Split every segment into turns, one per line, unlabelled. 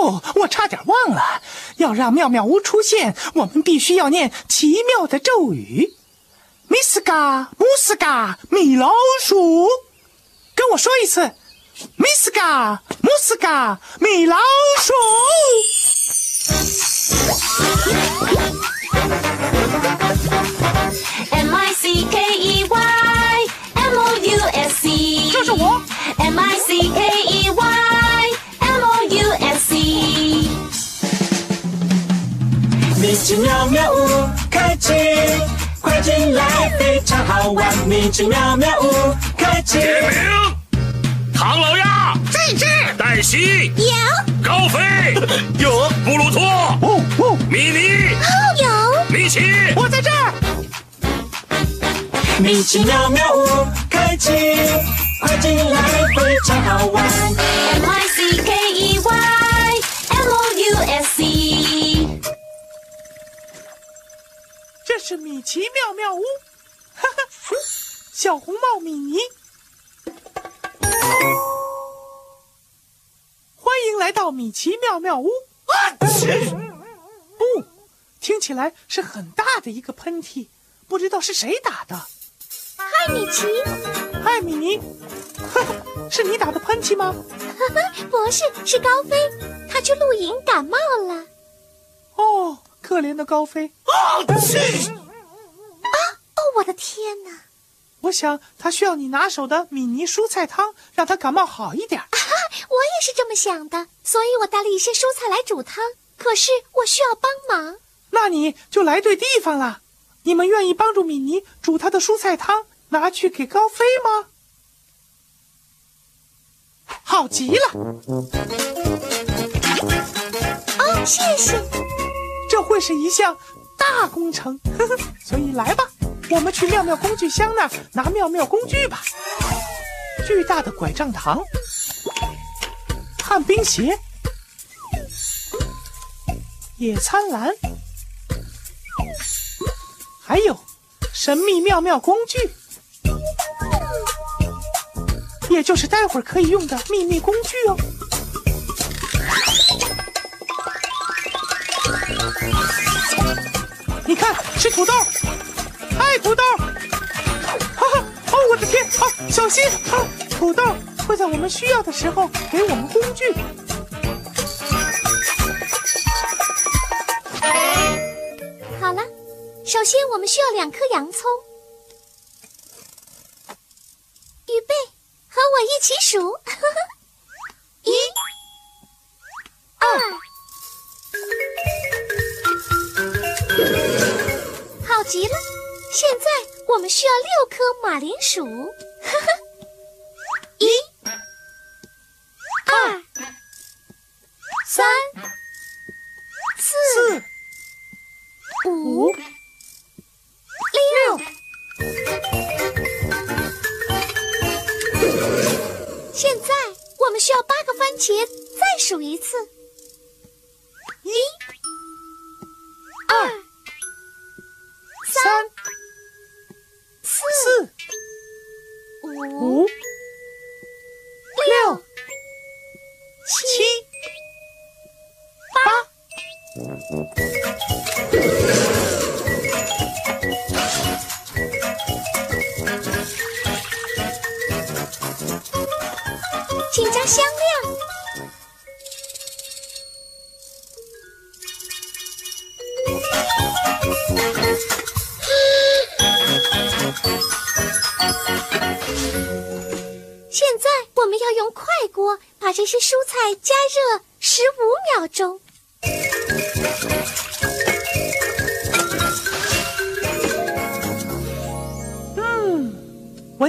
哦，我差点忘了，要让妙妙屋出现，我们必须要念奇妙的咒语。米斯嘎姆斯嘎米老鼠，跟我说一次，米斯嘎姆斯嘎米老鼠。
M I C K E Y M O U S E，
这是我。
M I C K
米奇妙妙屋开启，快进来，非常好玩。米奇妙妙屋开启。
点名，唐老鸭。在这。儿，黛西
有。
高飞。
有。
布鲁托。
哦哦，
米妮。
有，
米奇，
我在这儿。
米奇妙妙屋开启，快进来，非常好玩。
是米奇妙妙屋，哈哈，小红帽米妮，欢迎来到米奇妙妙屋。不，听起来是很大的一个喷嚏，不知道是谁打的。
嗨，米奇。
嗨，米妮，哈哈，是你打的喷嚏吗？
不是，是高飞，他去露营感冒了。
哦，可怜的高飞，啊
哦，我的天哪！
我想他需要你拿手的米妮蔬菜汤，让他感冒好一点。
我也是这么想的，所以我带了一些蔬菜来煮汤。可是我需要帮忙。
那你就来对地方了。你们愿意帮助米妮煮她的蔬菜汤，拿去给高飞吗？好极了，
哦，谢谢。
这会是一项大工程，呵呵。所以来吧，我们去妙妙工具箱那儿拿妙妙工具吧。巨大的拐杖糖，旱冰鞋，野餐篮，还有神秘妙妙工具，也就是待会儿可以用的秘密工具哦。你看，是土豆，嗨，土豆，哈哈，哦，我的天，啊，小心，啊，土豆会在我们需要的时候给我们工具。
好了，首先我们需要两颗洋葱。预备，和我一起数：一、二。好极了！现在我们需要六颗马铃薯。呵呵一、二、
三、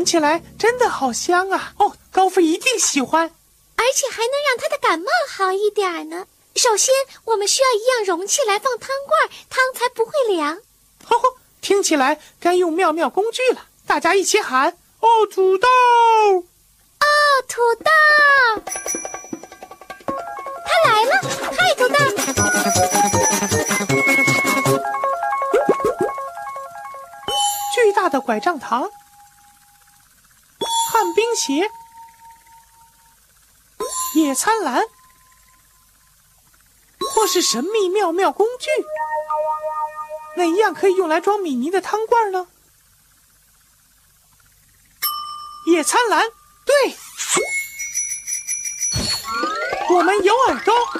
起来真的好香啊！哦，高飞一定喜欢。
而且还能让他的感冒好一点呢。首先，我们需要一样容器来放汤罐，汤才不会凉。
吼吼，听起来该用妙妙工具了。大家一起喊：哦，土豆！
哦，土豆！他来了，嗨，土豆！
巨大的拐杖糖，旱冰鞋，野餐篮，或是神秘妙妙工具，哪一样可以用来装米妮的汤罐呢？野餐篮，对，我们有耳朵，欢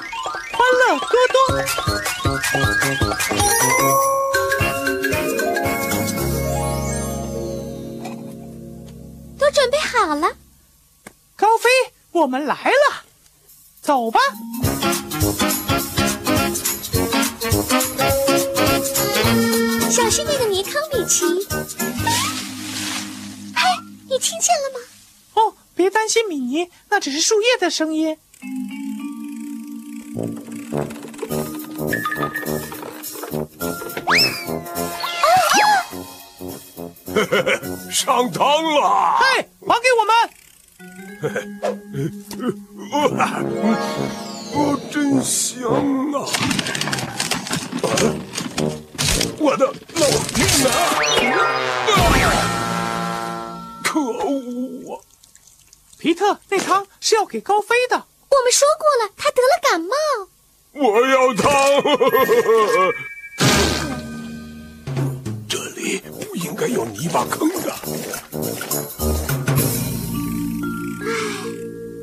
乐多。多。
准备好了，
高飞，我们来了，走吧。
小心那个泥坑，米奇。嘿，你听见了吗？
哦，别担心，米妮，那只是树叶的声音。
上汤了！
嘿，还给我们！
哦，真香啊！我的老天哪！可恶啊！
皮特，那汤是要给高飞的。
我们说过了，他得了感冒。
我要汤！应该有泥巴坑的。
唉，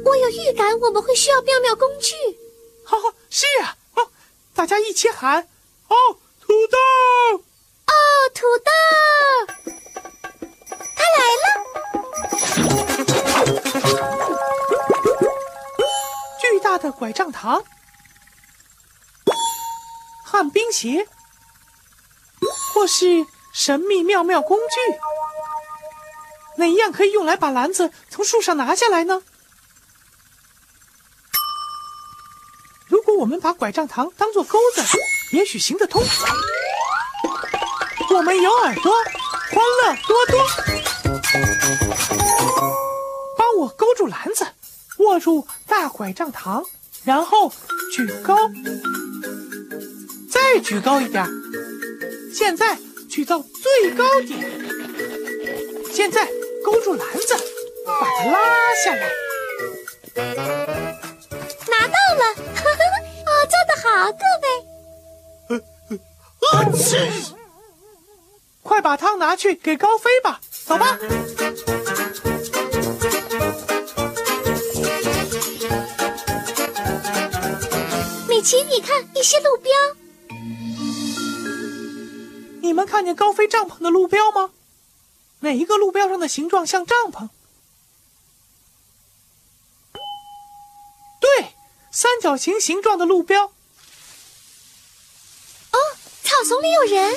我有预感我们会需要妙妙工具。
哈哈，是啊，哦，大家一起喊，哦，土豆，
哦，土豆，他来了。
巨大的拐杖糖，旱冰鞋，或是。神秘妙妙工具，哪一样可以用来把篮子从树上拿下来呢？如果我们把拐杖糖当做钩子，也许行得通。我们有耳朵，欢乐多多。帮我勾住篮子，握住大拐杖糖，然后举高，再举高一点。现在。举到最高点，现在勾住篮子，把它拉下来。
拿到了，哦，做得好，各
位。快把汤拿去给高飞吧，走吧。
米奇，你看一些路标。
你们看见高飞帐篷的路标吗？哪一个路标上的形状像帐篷？对，三角形形状的路标。哦，
草丛里有人，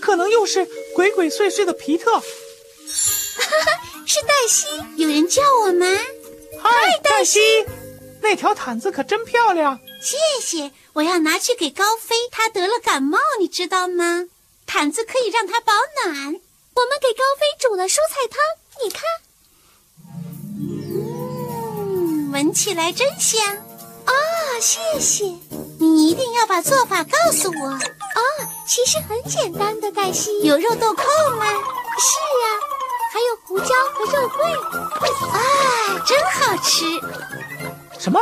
可能又是鬼鬼祟祟的皮特。
是黛西，有人叫我们。
嗨，黛西，那条毯子可真漂亮。
谢谢，我要拿去给高飞，他得了感冒，你知道吗？毯子可以让它保暖。
我们给高飞煮了蔬菜汤，你看，
嗯，闻起来真香。
啊，谢谢。
你一定要把做法告诉我。
哦，其实很简单的，黛西。
有肉豆蔻吗？
是啊，还有胡椒和肉桂。
啊，真好吃。
什么？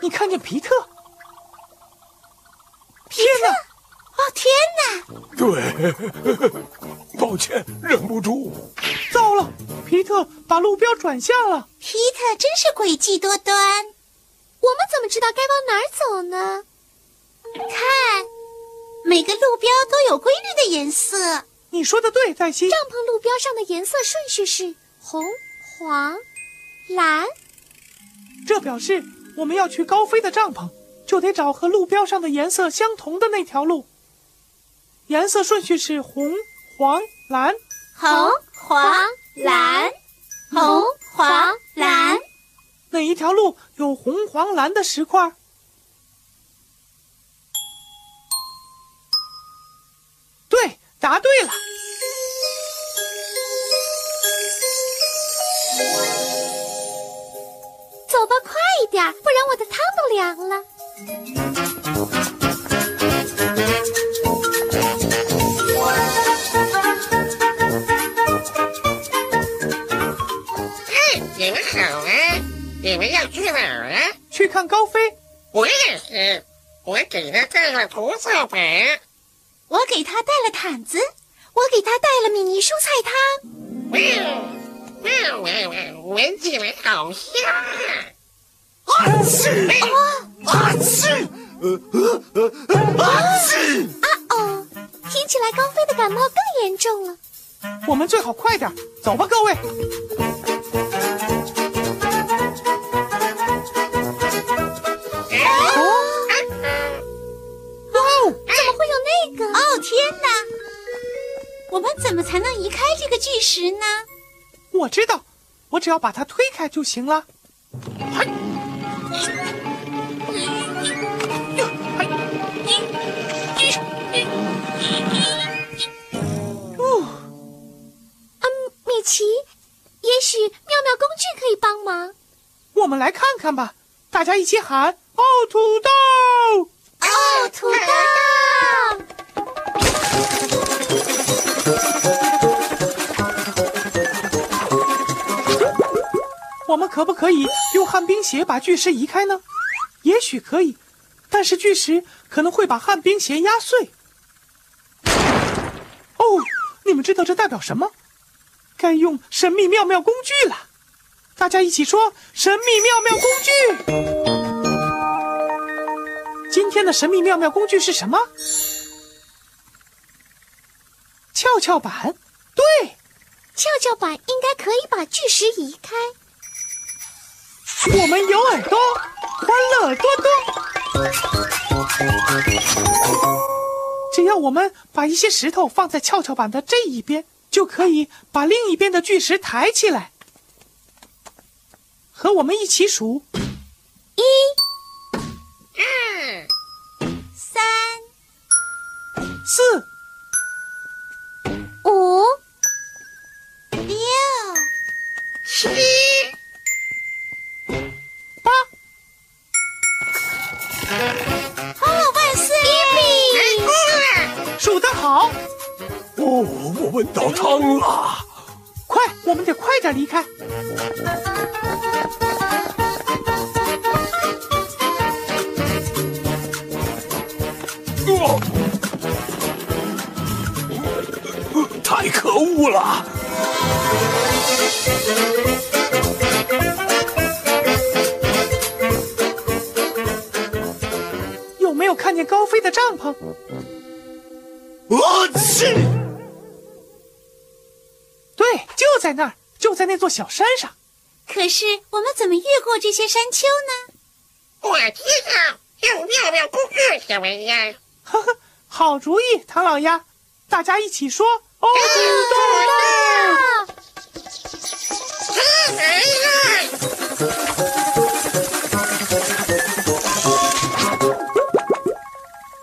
你看见皮特？
皮特。哦天哪！
对，抱歉，忍不住。
糟了，皮特把路标转向了。
皮特真是诡计多端。
我们怎么知道该往哪儿走呢？
看，每个路标都有规律的颜色。
你说的对，黛西。
帐篷路标上的颜色顺序是红、黄、蓝。
这表示我们要去高飞的帐篷，就得找和路标上的颜色相同的那条路。颜色顺序是红黄蓝。
红黄蓝。红黄蓝。
哪一条路有红黄蓝的石块。对答对了。
走吧快一点不然我的汤都凉了。
们要去哪儿啊？
去看高飞，
我也是，我给他带了涂色板。
我给他带了毯子，
我给他带了米妮蔬菜汤。
哇哇哇哇！闻起来好香啊！
啊刺！啊刺！呃呃呃啊刺！
啊哦，听起来高飞的感冒更严重了。
我们最好快点，走吧，各位。
怎么
才能移开这个巨石呢？
我知道，我只要把它推开就行了。
米奇，也许妙妙工具可以帮忙。
我们来看看吧，大家一起喊：“哦，土豆！”
哦，土豆！
我们可不可以用旱冰鞋把巨石移开呢？也许可以，但是巨石可能会把旱冰鞋压碎。哦，你们知道这代表什么？该用神秘妙妙工具了！大家一起说：“神秘妙妙工具！”今天的神秘妙妙工具是什么？跷跷板。对，
跷跷板应该可以把巨石移开。
我们有耳朵，欢乐多多。只要我们把一些石头放在跷跷板的这一边，就可以把另一边的巨石抬起来。和我们一起数：
太可恶了！
有没有看见高飞的帐篷？
我去！
对，就在那儿，就在那座小山上。
可是我们怎么越过这些山丘呢？
我知道，用妙妙工具什么呀？
呵呵，好主意，唐老鸭！大家一起说：“哦，土
他来了！
豆！”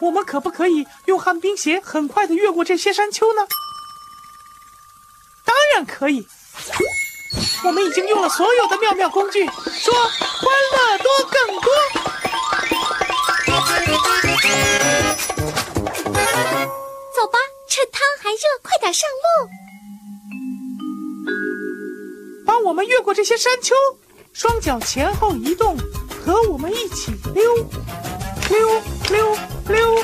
我们可不可以用旱冰鞋很快的越过这些山丘呢？当然可以。我们已经用了所有的妙妙工具，说欢乐
还热，快点上路。
帮我们越过这些山丘，双脚前后移动，和我们一起溜，溜溜溜
溜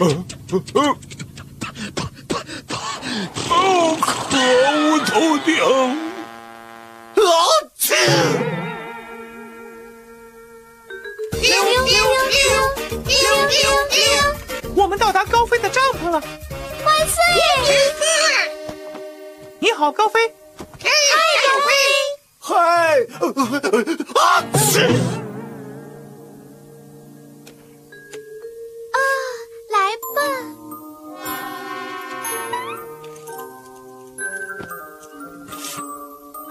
好可
恶，头顶！
老子！喵喵喵
喵喵喵喵喵！我们到达高飞的帐篷了。
万岁！
你好，高飞。
嗨，高飞。
嗨！啊！
吧。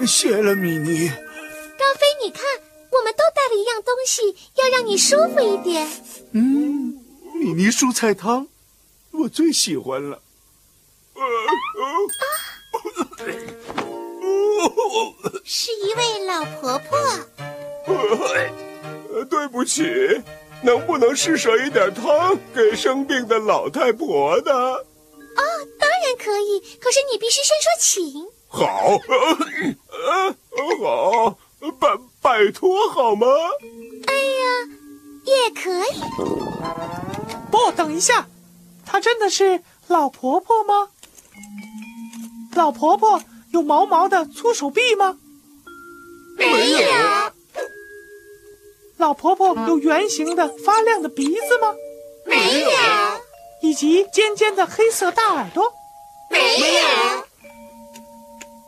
谢了，米妮。
高飞，你看，我们都带了一样东西，要让你舒服一点。
嗯，米妮蔬菜汤，我最喜欢了。
啊是一位老婆婆。
呃 对不起，能不能施舍一点汤给生病的老太婆呢？
哦，当然可以，可是你必须先说请。
好，呃呃好，拜拜托好吗？
哎呀，也可以。
不，等一下，她真的是老婆婆吗？老婆婆有毛毛的粗手臂吗？
没有，
老婆婆有圆形的发亮的鼻子吗？
没有，
以及尖尖的黑色大耳朵？
没有。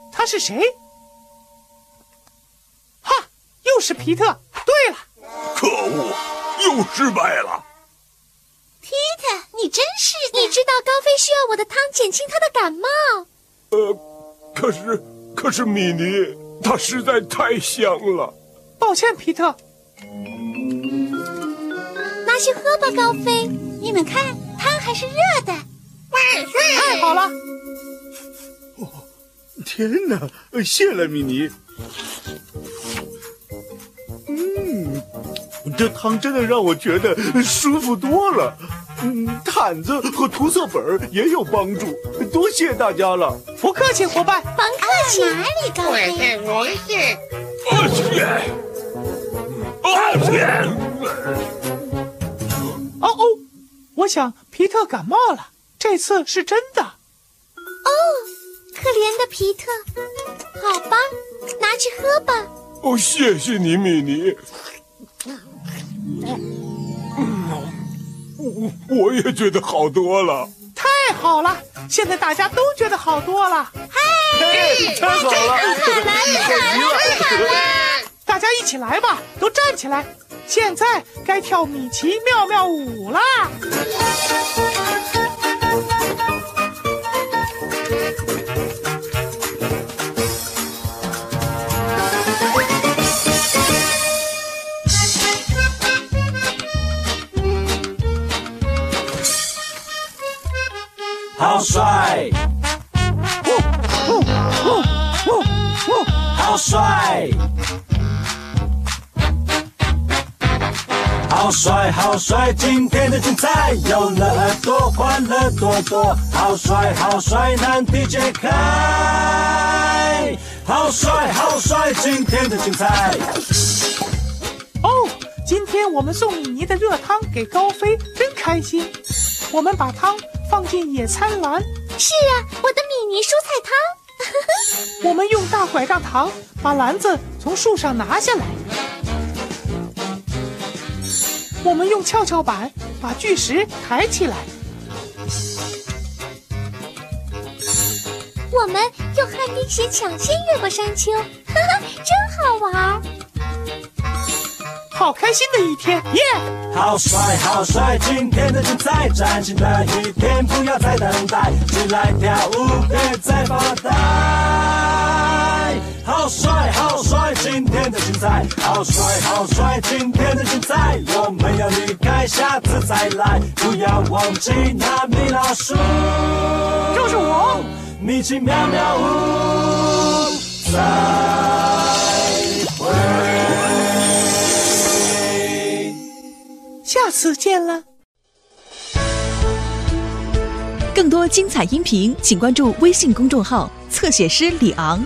他是谁？哈，又是皮特。对了，
可恶，又失败了。
皮特，你真是的！
你知道高飞需要我的汤减轻他的感冒。
呃，可是可是米妮，它实在太香了。
抱歉，皮特。
拿去喝吧，高飞。
你们看，汤还是热的。
万岁！
太好了，哦
天哪，谢了，米妮。嗯，这汤真的让我觉得舒服多了。嗯，毯子和涂色本儿也有帮助，多谢大家了。
不客气，伙伴。
甭客气。
哪里，高
我
飞？
是荣幸。
我想皮特感冒了，这次是真的。
哦，可怜的皮特。好吧，拿去喝吧。
哦，谢谢你，米妮。我我也觉得好多了。
太好了，现在大家都觉得好多了。
嘿，太好了，太极了！
大家一起来吧，都站起来。现在该跳米奇妙妙舞啦！
好帅，好帅，好帅，好帅！今天的精彩有了耳朵，欢乐多多。好帅，好帅！难题解开，好帅，好帅！今天的精彩。
哦，今天我们送米妮的热汤给高飞，真开心。我们把汤放进野餐篮，
是啊，我的米妮蔬菜汤。
我们用大拐杖糖把篮子从树上拿下来。我们用跷跷板把巨石抬起来。
我们用旱冰鞋抢先越过山丘，哈哈，真好玩儿。
好开心的一天，耶、
好帅，好帅！今天的精彩，崭新的一天，不要再等待，起来跳舞，别再发呆。天的精彩，好帅，好帅！今天的精彩，我们要离开，下次再来，不要忘记那米老鼠，
就是我。
米奇妙妙屋，再会。
下次见了。
更多精彩音频，请关注微信公众号“侧写师李昂”。